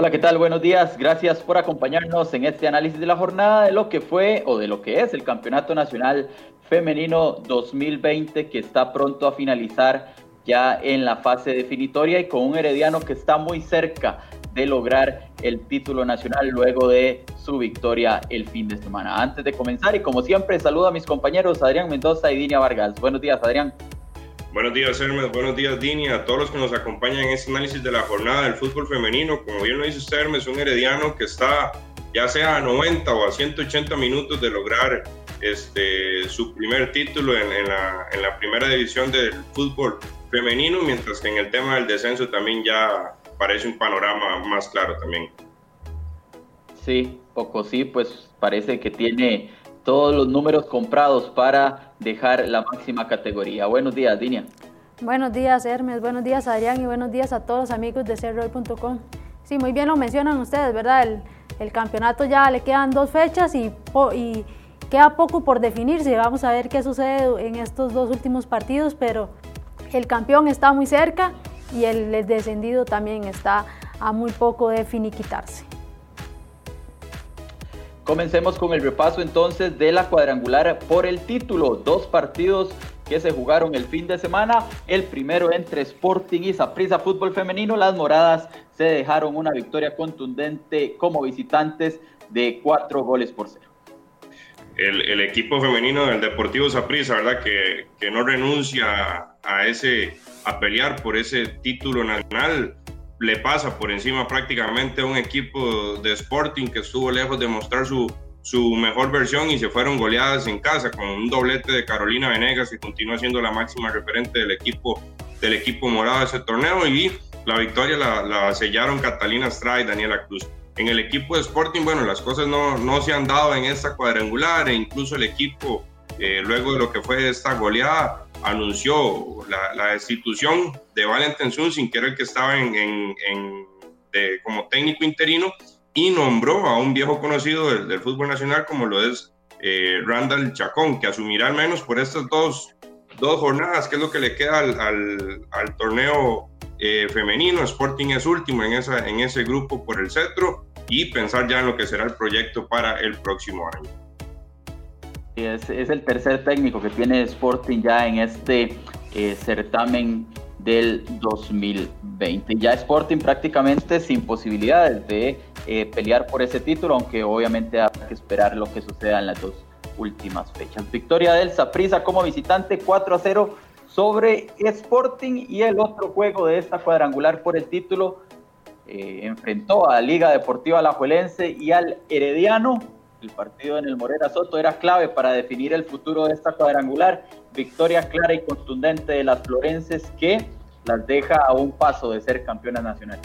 Hola, ¿qué tal? Buenos días. Gracias por acompañarnos en este análisis de la jornada de lo que fue o de lo que es el Campeonato Nacional Femenino 2020 que está pronto a finalizar ya en la fase definitoria y con un herediano que está muy cerca de lograr el título nacional luego de su victoria el fin de semana. Antes de comenzar y como siempre saludo a mis compañeros Adrián Mendoza y Dinia Vargas. Buenos días Adrián. Buenos días Hermes, buenos días Dini, a todos los que nos acompañan en este análisis de la jornada del fútbol femenino. Como bien lo dice usted Hermes, un herediano que está ya sea a 90 o a 180 minutos de lograr este, su primer título en, la, en la primera división del fútbol femenino, mientras que en el tema del descenso también ya parece un panorama más claro también. Sí, poco sí, pues parece que tiene todos los números comprados para dejar la máxima categoría. Buenos días, Dinia. Buenos días, Hermes. Buenos días, Adrián. Y buenos días a todos los amigos de cerroy.com. Sí, muy bien lo mencionan ustedes, ¿verdad? El, campeonato ya le quedan dos fechas y, y queda poco por definirse. Vamos a ver qué sucede en estos dos últimos partidos, pero el campeón está muy cerca y el, el descendido también está a muy poco de finiquitarse. Comencemos con el repaso entonces de la cuadrangular por el título. Dos partidos que se jugaron el fin de semana. El primero entre Sporting y Saprissa Fútbol Femenino. Las moradas se dejaron una victoria contundente como visitantes de cuatro goles por cero. El, equipo femenino del Deportivo Saprissa, ¿verdad? Que, no renuncia a, ese, a pelear por ese título nacional le pasa por encima prácticamente a un equipo de Sporting que estuvo lejos de mostrar su, su mejor versión y se fueron goleadas en casa con un doblete de Carolina Venegas que continúa siendo la máxima referente del equipo, del equipo morado de ese torneo y la victoria la, sellaron Catalina Estrada y Daniela Cruz. En el equipo de Sporting, bueno, las cosas no, no se han dado en esta cuadrangular e incluso el equipo, eh, luego de lo que fue esta goleada, anunció la, destitución de Valentin Sun que era que estaba en, como técnico interino y nombró a un viejo conocido del, fútbol nacional como lo es eh, Randall Chacón, que asumirá al menos por estas dos, dos jornadas, que es lo que le queda al, al, torneo eh, femenino. Sporting es último en, esa, en ese grupo por el cetro y pensar ya en lo que será el proyecto para el próximo año. Es, el tercer técnico que tiene Sporting ya en este eh, certamen del 2020. Ya Sporting prácticamente sin posibilidades de eh, pelear por ese título, aunque obviamente habrá que esperar lo que suceda en las dos últimas fechas. Victoria del Saprissa como visitante 4 a 0 sobre Sporting y el otro juego de esta cuadrangular por el título eh, enfrentó a Liga Deportiva Alajuelense y al Herediano el partido en el Morera Soto era clave para definir el futuro de esta cuadrangular. Victoria clara y contundente de las florenses que las deja a un paso de ser campeonas nacionales.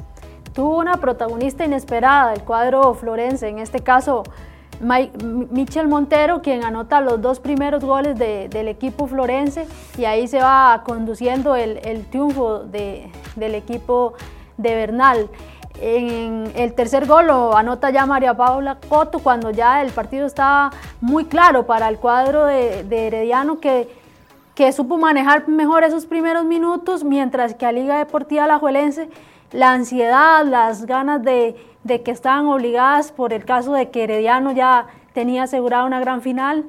Tuvo una protagonista inesperada del cuadro florense, en este caso Michel Montero, quien anota los dos primeros goles del equipo florense y ahí se va conduciendo el, triunfo del equipo de Bernal. En el tercer gol lo anota ya María Paula Coto cuando ya el partido estaba muy claro para el cuadro de, Herediano que, supo manejar mejor esos primeros minutos, mientras que a Liga Deportiva Alajuelense la ansiedad, las ganas de, de que estaban obligadas por el caso de que Herediano ya tenía asegurada una gran final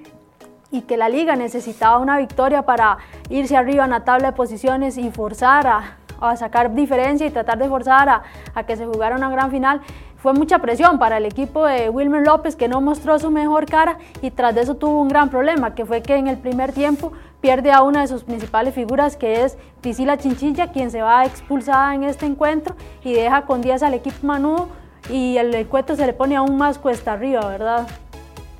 y que la liga necesitaba una victoria para irse arriba en la tabla de posiciones y forzar a, a sacar diferencia y tratar de forzar a, que se jugara una gran final. Fue mucha presión para el equipo de Wilmer López que no mostró su mejor cara y tras de eso tuvo un gran problema que fue que en el primer tiempo pierde a una de sus principales figuras que es Priscila Chinchilla quien se va expulsada en este encuentro y deja con 10 al equipo Manudo y el encuentro se le pone aún más cuesta arriba, ¿verdad?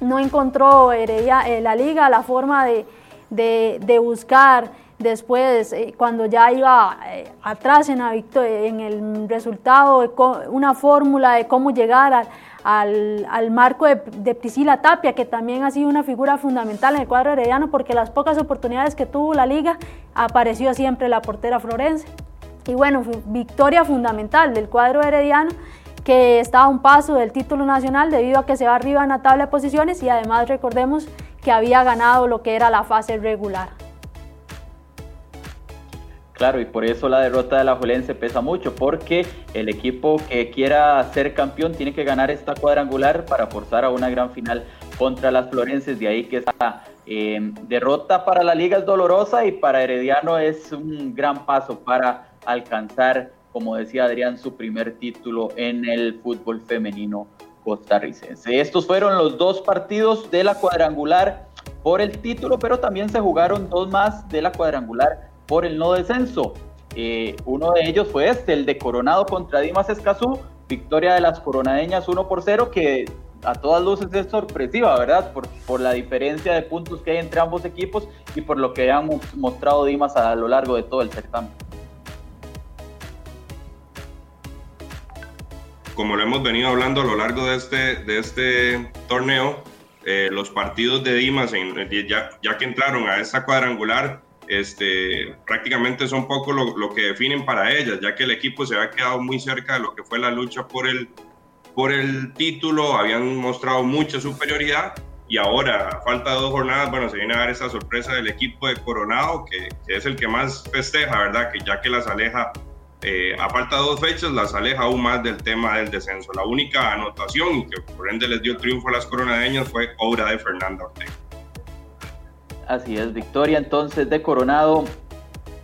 No encontró Heredia, eh, la liga la forma de, de buscar Después, eh, cuando ya iba eh, atrás en, en, el resultado, una fórmula de cómo llegar al, marco de, Priscila Tapia, que también ha sido una figura fundamental en el cuadro herediano, porque las pocas oportunidades que tuvo la liga, apareció siempre la portera Florense. Y bueno, victoria fundamental del cuadro herediano, que está a un paso del título nacional debido a que se va arriba en la tabla de posiciones y además recordemos que había ganado lo que era la fase regular. Claro, y por eso la derrota de la Juelense pesa mucho, porque el equipo que quiera ser campeón tiene que ganar esta cuadrangular para forzar a una gran final contra las Florenses. De ahí que esta eh, derrota para la liga es dolorosa y para Herediano es un gran paso para alcanzar, como decía Adrián, su primer título en el fútbol femenino costarricense. Estos fueron los dos partidos de la cuadrangular por el título, pero también se jugaron dos más de la cuadrangular por el no descenso. Eh, uno de ellos fue este, el de Coronado contra Dimas Escazú, victoria de las coronadeñas 1 por 0, que a todas luces es sorpresiva, ¿verdad? Por, por la diferencia de puntos que hay entre ambos equipos y por lo que han mostrado Dimas a lo largo de todo el certamen. Como lo hemos venido hablando a lo largo de este, de este torneo, eh, los partidos de Dimas, ya, ya que entraron a esta cuadrangular, este, prácticamente son poco lo, que definen para ellas, ya que el equipo se había quedado muy cerca de lo que fue la lucha por el, por el título, habían mostrado mucha superioridad y ahora, a falta de dos jornadas, bueno, se viene a dar esa sorpresa del equipo de Coronado, que, es el que más festeja, ¿verdad? Que ya que las aleja, eh, a falta de dos fechas, las aleja aún más del tema del descenso. La única anotación que por ende les dio triunfo a las coronadeñas fue obra de Fernanda Ortega. Así es, victoria entonces de Coronado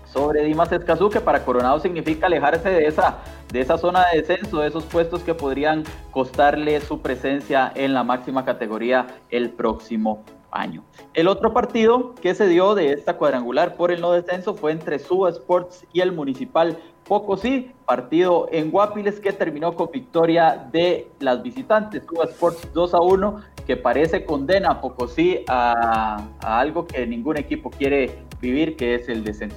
sobre Dimas Escazú, que para Coronado significa alejarse de esa, de esa zona de descenso, de esos puestos que podrían costarle su presencia en la máxima categoría el próximo año. El otro partido que se dio de esta cuadrangular por el no descenso fue entre Suba Sports y el Municipal Pocosí, partido en Guapiles que terminó con victoria de las visitantes, Suba Sports 2 a 1, que parece condena a Pocosí a, algo que ningún equipo quiere vivir, que es el descenso.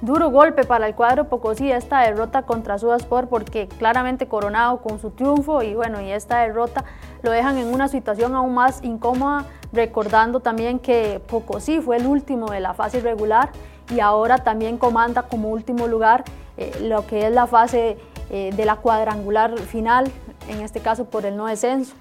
Duro golpe para el cuadro Pocosí esta derrota contra Sudasport porque claramente coronado con su triunfo y bueno, y esta derrota lo dejan en una situación aún más incómoda, recordando también que Pocosí fue el último de la fase regular y ahora también comanda como último lugar eh, lo que es la fase eh, de la cuadrangular final, en este caso por el no descenso.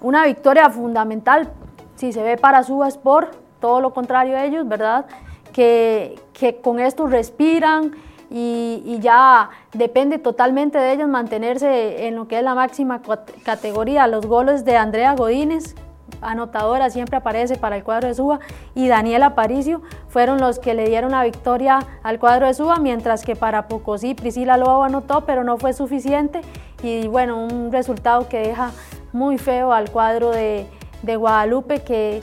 Una victoria fundamental si se ve para Sudasport, todo lo contrario a ellos, ¿verdad? que, con esto respiran y, ya depende totalmente de ellos mantenerse en lo que es la máxima categoría. Los goles de Andrea Godínez, anotadora, siempre aparece para el cuadro de Suba, y Daniel Aparicio fueron los que le dieron la victoria al cuadro de Suba, mientras que para Pocosí Priscila Lobo anotó, pero no fue suficiente. Y bueno, un resultado que deja muy feo al cuadro de, Guadalupe que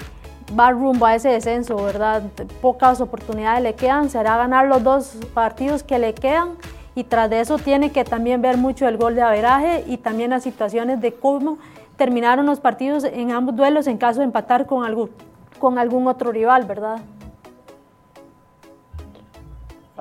va rumbo a ese descenso, ¿verdad? Pocas oportunidades le quedan, será ganar los dos partidos que le quedan y tras de eso tiene que también ver mucho el gol de averaje y también las situaciones de cómo terminaron los partidos en ambos duelos en caso de empatar con algún, con algún otro rival, ¿verdad?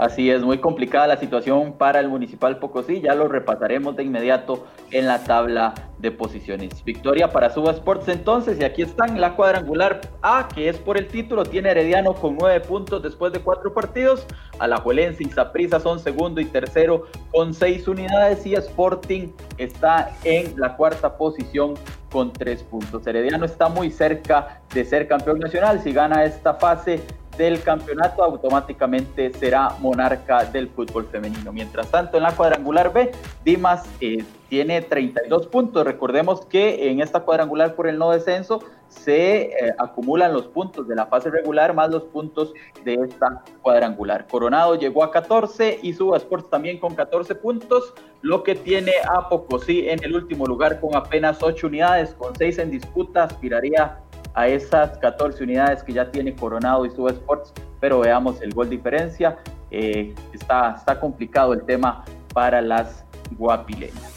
Así es, muy complicada la situación para el Municipal Pocosí, ya lo repasaremos de inmediato en la tabla de posiciones. Victoria para Suba Sports entonces, y aquí están la cuadrangular A, que es por el título, tiene Herediano con nueve puntos después de cuatro partidos, Alajuelense y Saprissa son segundo y tercero con seis unidades, y Sporting está en la cuarta posición con tres puntos. Herediano está muy cerca de ser campeón nacional, si gana esta fase del campeonato, automáticamente será monarca del fútbol femenino. Mientras tanto, en la cuadrangular B, Dimas eh, tiene 32 puntos. Recordemos que en esta cuadrangular por el no descenso se eh, acumulan los puntos de la fase regular más los puntos de esta cuadrangular. Coronado llegó a 14 y Suba Sports también con 14 puntos, lo que tiene a Pocosí en el último lugar con apenas 8 unidades, con 6 en disputa, aspiraría a esas 14 unidades que ya tiene Coronado y Sub Sports, pero veamos el gol diferencia. Eh, está, está complicado el tema para las guapileñas.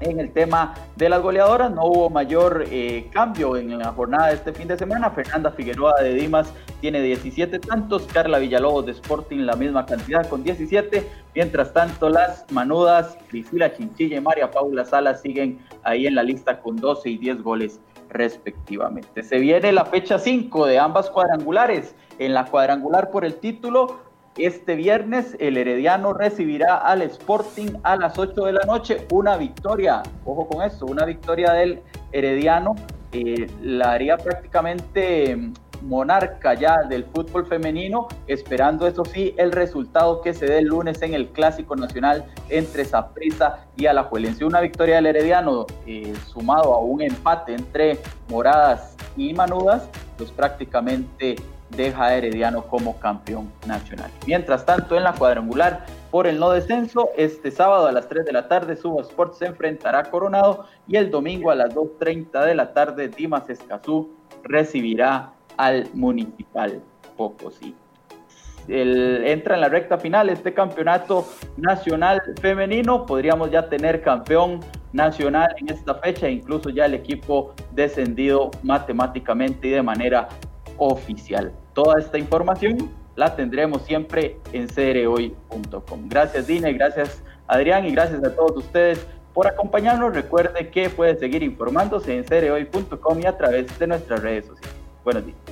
En el tema de las goleadoras no hubo mayor eh, cambio en la jornada de este fin de semana. Fernanda Figueroa de Dimas tiene 17 tantos, Carla Villalobos de Sporting la misma cantidad con 17. Mientras tanto, las manudas Priscila Chinchilla y María Paula Salas siguen ahí en la lista con 12 y 10 goles respectivamente. Se viene la fecha 5 de ambas cuadrangulares. En la cuadrangular por el título, este viernes el Herediano recibirá al Sporting a las 8 de la noche. Una victoria, ojo con esto, una victoria del Herediano eh, la haría prácticamente monarca ya del fútbol femenino, esperando eso sí el resultado que se dé el lunes en el Clásico Nacional entre Saprissa y Alajuelense. Una victoria del Herediano eh, sumado a un empate entre Moradas y Manudas, pues prácticamente deja a Herediano como campeón nacional. Mientras tanto, en la cuadrangular por el no descenso, este sábado a las 3 de la tarde Suba Sports se enfrentará a Coronado y el domingo a las 2.30 de la tarde Dimas Escazú recibirá al Municipal Pocosí. El, entra en la recta final este campeonato nacional femenino, podríamos ya tener campeón nacional en esta fecha, incluso ya el equipo descendido matemáticamente y de manera oficial. Toda esta información la tendremos siempre en cereoy.com. Gracias Dine, gracias Adrián y gracias a todos ustedes por acompañarnos. Recuerde que puede seguir informándose en cereoy.com y a través de nuestras redes sociales. Buenos días.